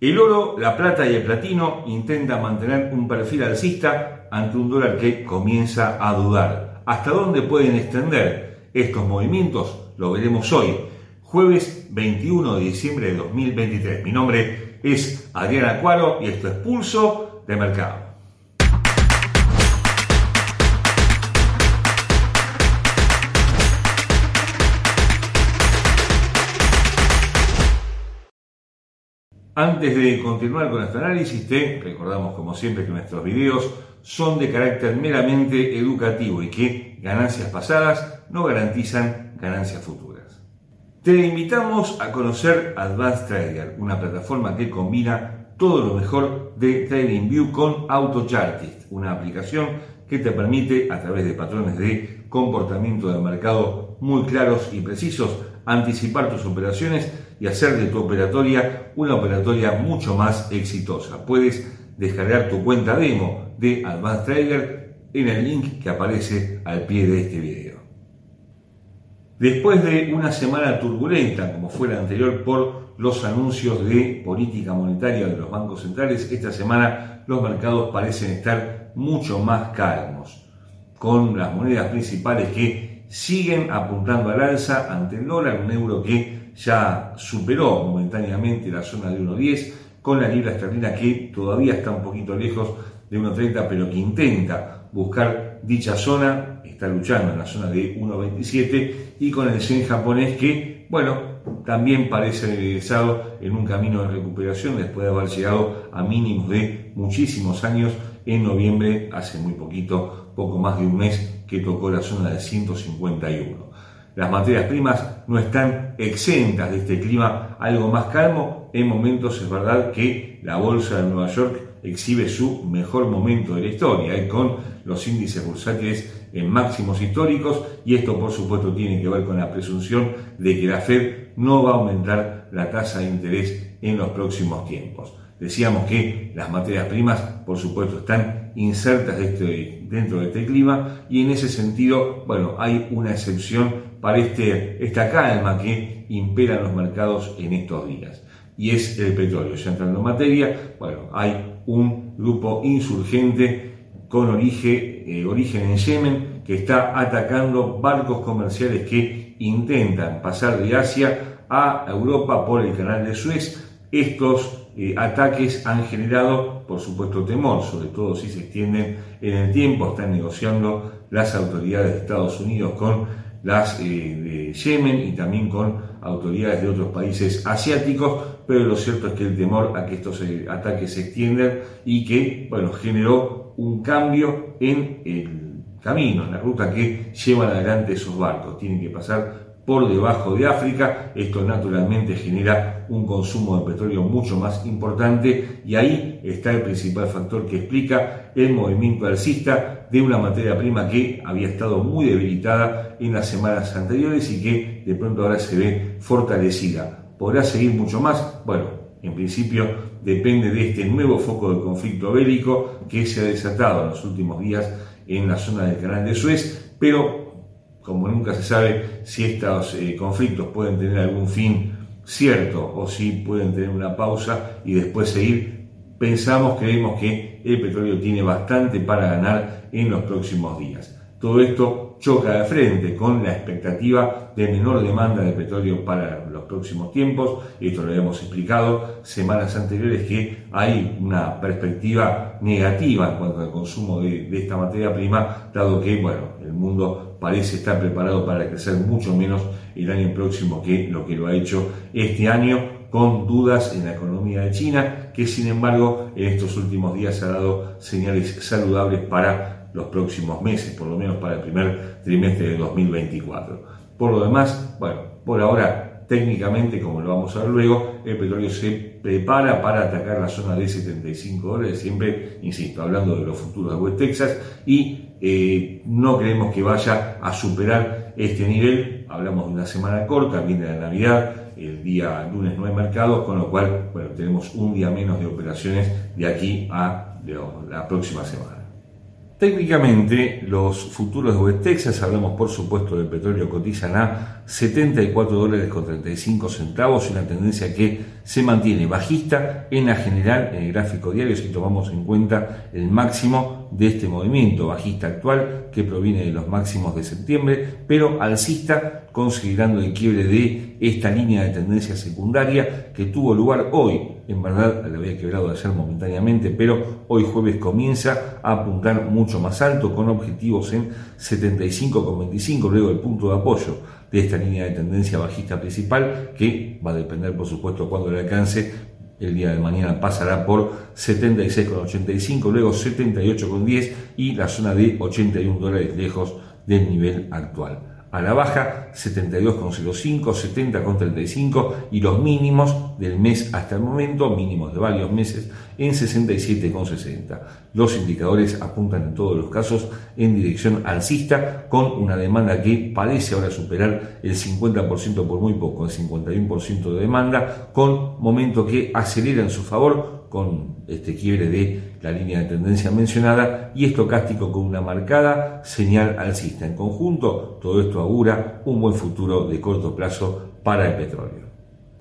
El oro, la plata y el platino intentan mantener un perfil alcista ante un dólar que comienza a dudar. ¿Hasta dónde pueden extender estos movimientos? Lo veremos hoy, jueves 21 de diciembre de 2023. Mi nombre es Adrián Acuaro y esto es Pulso de Mercado. Antes de continuar con este análisis, te recordamos como siempre que nuestros videos son de carácter meramente educativo y que ganancias pasadas no garantizan ganancias futuras. Te invitamos a conocer Advanced Trader, una plataforma que combina todo lo mejor de TradingView con AutoChartist, una aplicación que te permite, a través de patrones de comportamiento del mercado muy claros y precisos, anticipar tus operaciones y hacer de tu operatoria una operatoria mucho más exitosa. Puedes descargar tu cuenta demo de Advanced Trader en el link que aparece al pie de este video. Después de una semana turbulenta como fue la anterior por los anuncios de política monetaria de los bancos centrales, esta semana los mercados parecen estar mucho más calmos, con las monedas principales que siguen apuntando al alza ante el dólar, un euro que ya superó momentáneamente la zona de 1.10 con la libra esterlina que todavía está un poquito lejos de 1.30 pero que intenta buscar dicha zona, está luchando en la zona de 1.27 y con el yen japonés que, bueno, también parece regresado en un camino de recuperación después de haber llegado a mínimos de muchísimos años en noviembre, hace muy poquito, poco más de un mes, que tocó la zona de 151. Las materias primas no están exentas de este clima algo más calmo. En momentos es verdad que la bolsa de Nueva York exhibe su mejor momento de la historia, ¿eh? con los índices bursátiles en máximos históricos y esto por supuesto tiene que ver con la presunción de que la Fed no va a aumentar la tasa de interés en los próximos tiempos. Decíamos que las materias primas, por supuesto, están insertas este, dentro de este clima y en ese sentido, bueno, hay una excepción para este, esta calma que impera en los mercados en estos días. Y es el petróleo. Ya entrando en materia, bueno, hay un grupo insurgente con origen, eh, origen en Yemen que está atacando barcos comerciales que intentan pasar de Asia a Europa por el canal de Suez. Estos eh, ataques han generado, por supuesto, temor, sobre todo si se extienden en el tiempo. Están negociando las autoridades de Estados Unidos con las eh, de Yemen y también con autoridades de otros países asiáticos, pero lo cierto es que el temor a que estos eh, ataques se extiendan y que, bueno, generó un cambio en el camino, en la ruta que llevan adelante esos barcos. Tienen que pasar por debajo de África. Esto naturalmente genera un consumo de petróleo mucho más importante y ahí está el principal factor que explica el movimiento alcista de una materia prima que había estado muy debilitada en las semanas anteriores y que de pronto ahora se ve fortalecida. ¿Podrá seguir mucho más? Bueno, en principio depende de este nuevo foco de conflicto bélico que se ha desatado en los últimos días en la zona del canal de Suez, pero como nunca se sabe si estos eh, conflictos pueden tener algún fin cierto o si pueden tener una pausa y después seguir, pensamos, creemos que el petróleo tiene bastante para ganar en los próximos días. Todo esto choca de frente con la expectativa de menor demanda de petróleo para los próximos tiempos. Esto lo habíamos explicado semanas anteriores que hay una perspectiva negativa en cuanto al consumo de, esta materia prima, dado que bueno, el mundo parece estar preparado para crecer mucho menos el año próximo que lo que lo ha hecho este año, con dudas en la economía de China, que sin embargo en estos últimos días ha dado señales saludables para los próximos meses, por lo menos para el primer trimestre de 2024. Por lo demás, bueno, por ahora técnicamente, como lo vamos a ver luego, el petróleo se prepara para atacar la zona de 75 dólares, siempre, insisto, hablando de los futuros de West Texas, y eh, no creemos que vaya a superar este nivel. Hablamos de una semana corta, viene la Navidad, el día lunes no hay mercado, con lo cual bueno, tenemos un día menos de operaciones de aquí a la próxima semana. Técnicamente, los futuros de West Texas, hablamos por supuesto del petróleo, cotizan a 74 dólares con 35 centavos, una tendencia que se mantiene bajista en la general en el gráfico diario si tomamos en cuenta el máximo de este movimiento bajista actual que proviene de los máximos de septiembre, pero alcista considerando el quiebre de esta línea de tendencia secundaria que tuvo lugar hoy. En verdad la había quebrado ayer momentáneamente, pero hoy jueves comienza a apuntar mucho más alto con objetivos en 75,25 luego del punto de apoyo de esta línea de tendencia bajista principal que va a depender por supuesto cuando le alcance. El día de mañana pasará por 76,85, luego 78,10 y la zona de 81 dólares lejos del nivel actual a la baja 72,05, 70,35 y los mínimos del mes hasta el momento, mínimos de varios meses, en 67,60. Los indicadores apuntan en todos los casos en dirección alcista con una demanda que parece ahora superar el 50% por muy poco, el 51% de demanda, con momento que acelera en su favor con este quiebre de la línea de tendencia mencionada y estocástico con una marcada señal alcista. En conjunto, todo esto augura un buen futuro de corto plazo para el petróleo.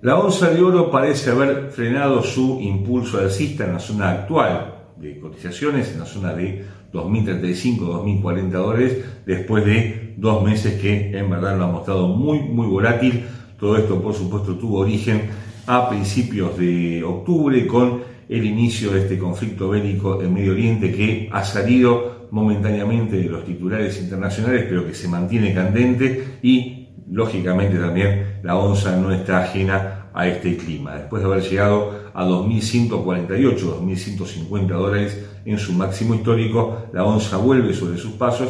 La onza de oro parece haber frenado su impulso alcista en la zona actual de cotizaciones, en la zona de 2.035-2.040 dólares, después de dos meses que en verdad lo ha mostrado muy, muy volátil. Todo esto, por supuesto, tuvo origen a principios de octubre con el inicio de este conflicto bélico en Medio Oriente que ha salido momentáneamente de los titulares internacionales, pero que se mantiene candente y, lógicamente, también la onza no está ajena a este clima. Después de haber llegado a 2.148, 2.150 dólares en su máximo histórico, la onza vuelve sobre sus pasos,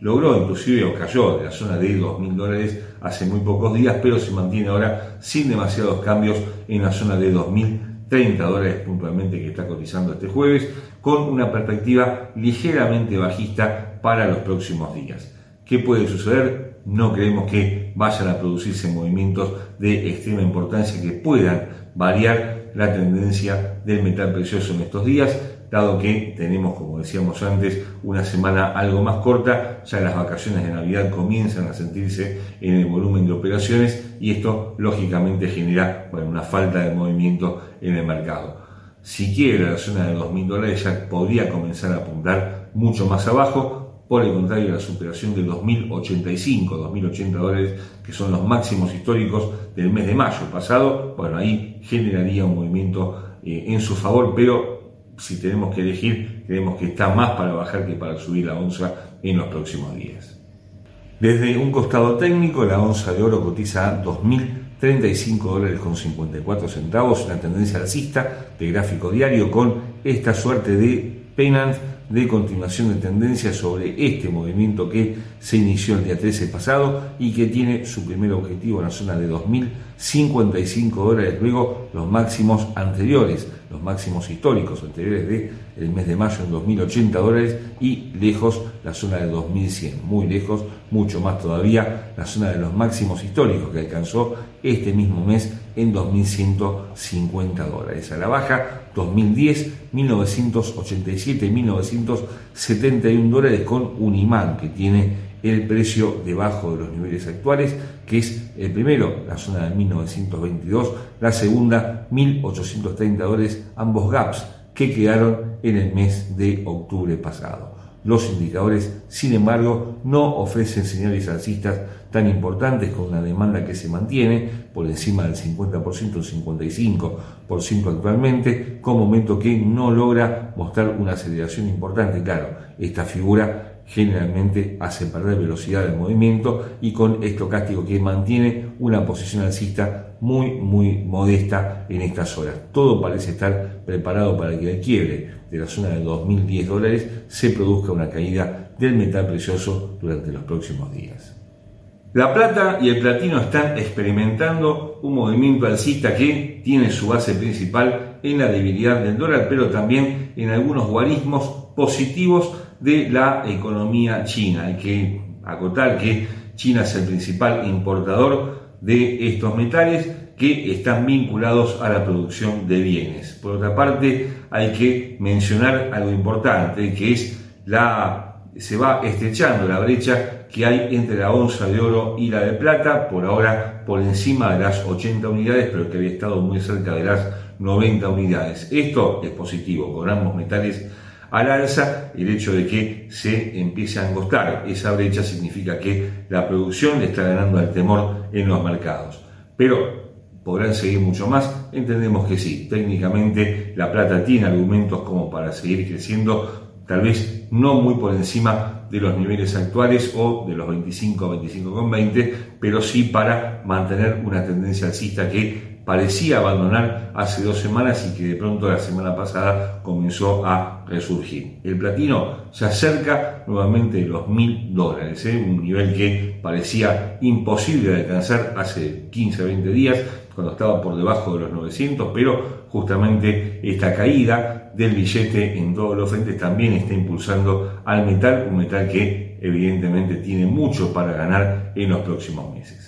logró inclusive o cayó de la zona de 2.000 dólares hace muy pocos días, pero se mantiene ahora sin demasiados cambios en la zona de 2.000 30 dólares puntualmente que está cotizando este jueves, con una perspectiva ligeramente bajista para los próximos días. ¿Qué puede suceder? No creemos que vayan a producirse movimientos de extrema importancia que puedan variar la tendencia del metal precioso en estos días dado que tenemos, como decíamos antes, una semana algo más corta, ya las vacaciones de Navidad comienzan a sentirse en el volumen de operaciones y esto lógicamente genera una falta de movimiento en el mercado. Si quiere la zona de 2.000 dólares ya podría comenzar a apuntar mucho más abajo, por el contrario, la superación de 2.085, 2.080 dólares, que son los máximos históricos del mes de mayo pasado, bueno, ahí generaría un movimiento eh, en su favor, pero si tenemos que elegir, creemos que está más para bajar que para subir la onza en los próximos días. Desde un costado técnico, la onza de oro cotiza a 2.035 dólares con 54 centavos, una tendencia alcista de gráfico diario con esta suerte de pennant de continuación de tendencia sobre este movimiento que se inició el día 13 pasado y que tiene su primer objetivo en la zona de 2.055 dólares, luego los máximos anteriores, los máximos históricos anteriores de el mes de mayo en 2.080 dólares y lejos la zona de 2.100, muy lejos, mucho más todavía la zona de los máximos históricos que alcanzó este mismo mes en 2.150 dólares. A la baja, 2010, 1987, 1971 dólares con un imán que tiene el precio debajo de los niveles actuales, que es el primero, la zona de 1922, la segunda, 1830 dólares, ambos gaps que quedaron en el mes de octubre pasado. Los indicadores, sin embargo, no ofrecen señales alcistas tan importantes con una demanda que se mantiene por encima del 50%, un 55% actualmente, con momento que no logra mostrar una aceleración importante. Claro, esta figura generalmente hace perder velocidad del movimiento y con estocástico que mantiene una posición alcista muy muy modesta en estas horas. Todo parece estar preparado para que el quiebre de la zona de 2.010 dólares se produzca una caída del metal precioso durante los próximos días. La plata y el platino están experimentando un movimiento alcista que tiene su base principal en la debilidad del dólar, pero también en algunos guarismos positivos de la economía china. Hay que acotar que China es el principal importador de estos metales que están vinculados a la producción de bienes. Por otra parte, hay que mencionar algo importante, que es la se va estrechando la brecha que hay entre la onza de oro y la de plata, por ahora por encima de las 80 unidades, pero que había estado muy cerca de las 90 unidades. Esto es positivo, con ambos metales al alza, el hecho de que se empiece a angostar esa brecha significa que la producción le está ganando al temor en los mercados. Pero podrán seguir mucho más, entendemos que sí, técnicamente la plata tiene argumentos como para seguir creciendo, tal vez no muy por encima de los niveles actuales o de los 25, 25,20, pero sí para mantener una tendencia alcista que parecía abandonar hace dos semanas y que de pronto la semana pasada comenzó a resurgir. El platino se acerca nuevamente de los mil dólares, ¿eh? un nivel que parecía imposible de alcanzar hace 15, 20 días, cuando estaba por debajo de los 900, pero justamente esta caída del billete en todos los frentes también está impulsando al metal, un metal que evidentemente tiene mucho para ganar en los próximos meses.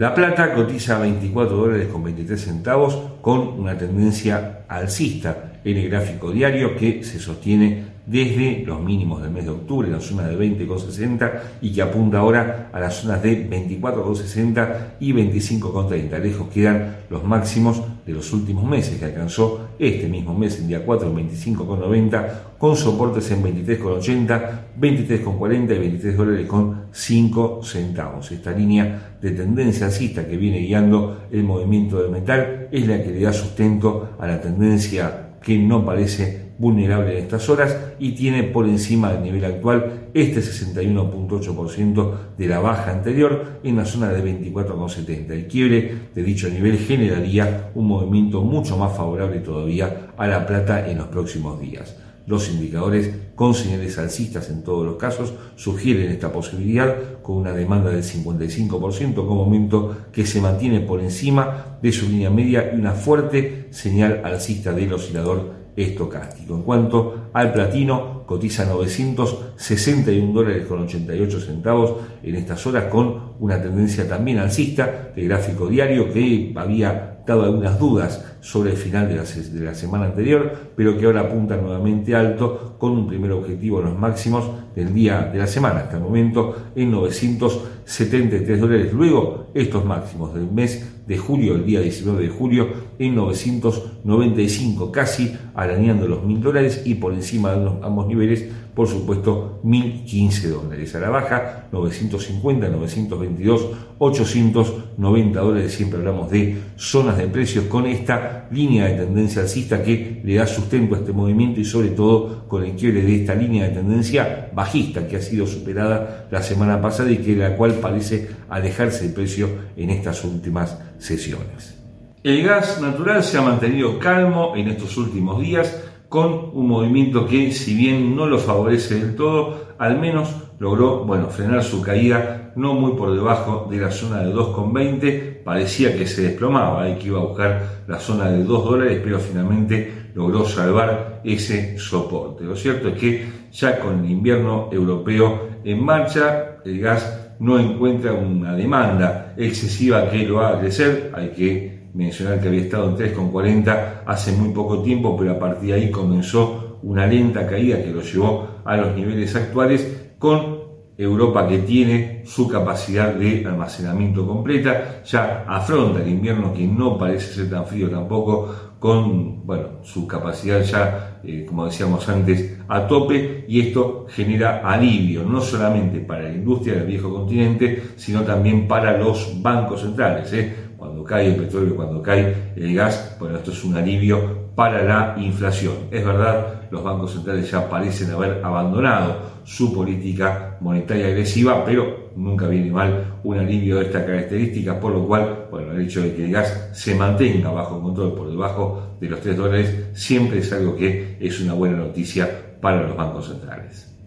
La plata cotiza 24 dólares con 23 centavos con una tendencia alcista en el gráfico diario que se sostiene desde los mínimos del mes de octubre, en la zona de 20,60 y que apunta ahora a las zonas de 24,60 y 25,30. Lejos quedan los máximos de los últimos meses que alcanzó este mismo mes, el día 4, en 25,90, con soportes en 23,80, 23,40 y 23 dólares con 5 centavos. Esta línea de tendencia alcista que viene guiando el movimiento del metal es la que le da sustento a la tendencia que no parece vulnerable en estas horas y tiene por encima del nivel actual este 61.8% de la baja anterior en la zona de 24,70. El quiebre de dicho nivel generaría un movimiento mucho más favorable todavía a la plata en los próximos días. Los indicadores con señales alcistas en todos los casos sugieren esta posibilidad con una demanda del 55% como momento que se mantiene por encima de su línea media y una fuerte señal alcista del oscilador estocástico. En cuanto al platino, cotiza 961 dólares con 88 centavos en estas horas con una tendencia también alcista de gráfico diario que había dado algunas dudas sobre el final de la, de la, semana anterior, pero que ahora apunta nuevamente alto con un primer objetivo en los máximos del día de la semana, hasta el momento en 973 dólares. Luego, estos máximos del mes de julio, el día 19 de julio, en 995, casi arañando los mil dólares y por encima de ambos niveles por supuesto 1015 dólares. A la baja 950, 922, 890 dólares. Siempre hablamos de zonas de precios con esta línea de tendencia alcista que le da sustento a este movimiento y sobre todo con el quiebre de esta línea de tendencia bajista que ha sido superada la semana pasada y que la cual parece alejarse el precio en estas últimas sesiones. El gas natural se ha mantenido calmo en estos últimos días con un movimiento que, si bien no lo favorece del todo, al menos logró bueno, frenar su caída no muy por debajo de la zona de 2,20. Parecía que se desplomaba y que iba a buscar la zona de 2 dólares, pero finalmente logró salvar ese soporte. Lo cierto es que ya con el invierno europeo en marcha, el gas no encuentra una demanda excesiva que lo haga crecer. Hay que mencionar que había estado en 3,40 hace muy poco tiempo, pero a partir de ahí comenzó una lenta caída que lo llevó a los niveles actuales con Europa que tiene su capacidad de almacenamiento completa, ya afronta el invierno que no parece ser tan frío tampoco, con bueno, su capacidad ya, eh, como decíamos antes, a tope, y esto genera alivio no solamente para la industria del viejo continente, sino también para los bancos centrales. ¿eh? cuando cae el petróleo, cuando cae el gas, bueno, esto es un alivio para la inflación. Es verdad, los bancos centrales ya parecen haber abandonado su política monetaria agresiva, pero nunca viene mal un alivio de esta característica, por lo cual, bueno, el hecho de que el gas se mantenga bajo control por debajo de los 3 dólares siempre es algo que es una buena noticia para los bancos centrales.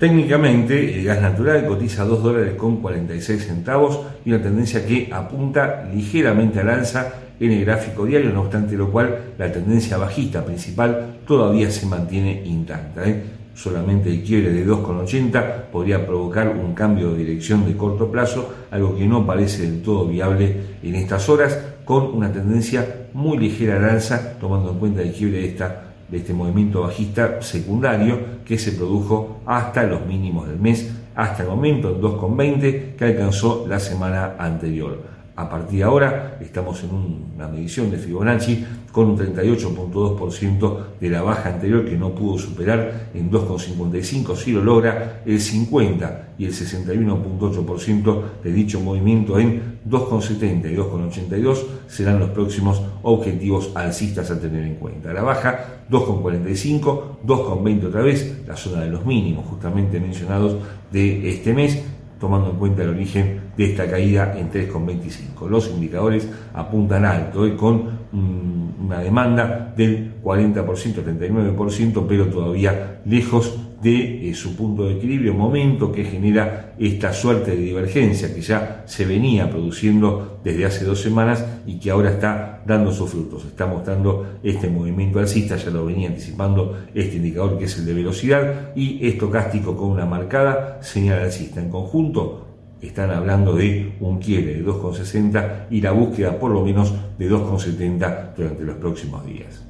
Técnicamente, el gas natural cotiza 2 dólares con 46 centavos y una tendencia que apunta ligeramente al alza en el gráfico diario, no obstante lo cual la tendencia bajista principal todavía se mantiene intacta. ¿eh? Solamente el quiebre de 2,80 podría provocar un cambio de dirección de corto plazo, algo que no parece del todo viable en estas horas, con una tendencia muy ligera al alza, tomando en cuenta el quiebre de esta de este movimiento bajista secundario que se produjo hasta los mínimos del mes, hasta el momento en 2,20 que alcanzó la semana anterior. A partir de ahora estamos en una medición de Fibonacci con un 38.2% de la baja anterior que no pudo superar en 2,55, si lo logra el 50 y el 61.8% de dicho movimiento en 2,70 y 2,82 serán los próximos objetivos alcistas a tener en cuenta. La baja 2,45, 2,20 otra vez, la zona de los mínimos justamente mencionados de este mes tomando en cuenta el origen de esta caída en 3,25. Los indicadores apuntan alto, y con una demanda del 40%, 39%, pero todavía lejos de eh, su punto de equilibrio, momento que genera esta suerte de divergencia que ya se venía produciendo desde hace dos semanas y que ahora está dando sus frutos. Está mostrando este movimiento alcista, ya lo venía anticipando este indicador que es el de velocidad y estocástico con una marcada señal alcista. En conjunto, están hablando de un quiebre de 2,60 y la búsqueda por lo menos de 2,70 durante los próximos días.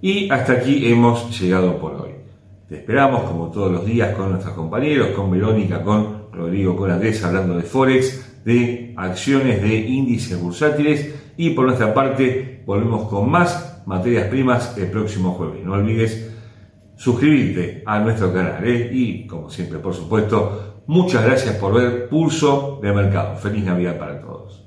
Y hasta aquí hemos llegado por hoy. Te esperamos como todos los días con nuestros compañeros, con Verónica, con Rodrigo, con Andrés, hablando de Forex, de acciones, de índices bursátiles y por nuestra parte volvemos con más materias primas el próximo jueves. No olvides suscribirte a nuestro canal ¿eh? y como siempre por supuesto muchas gracias por ver Pulso de Mercado. Feliz Navidad para todos.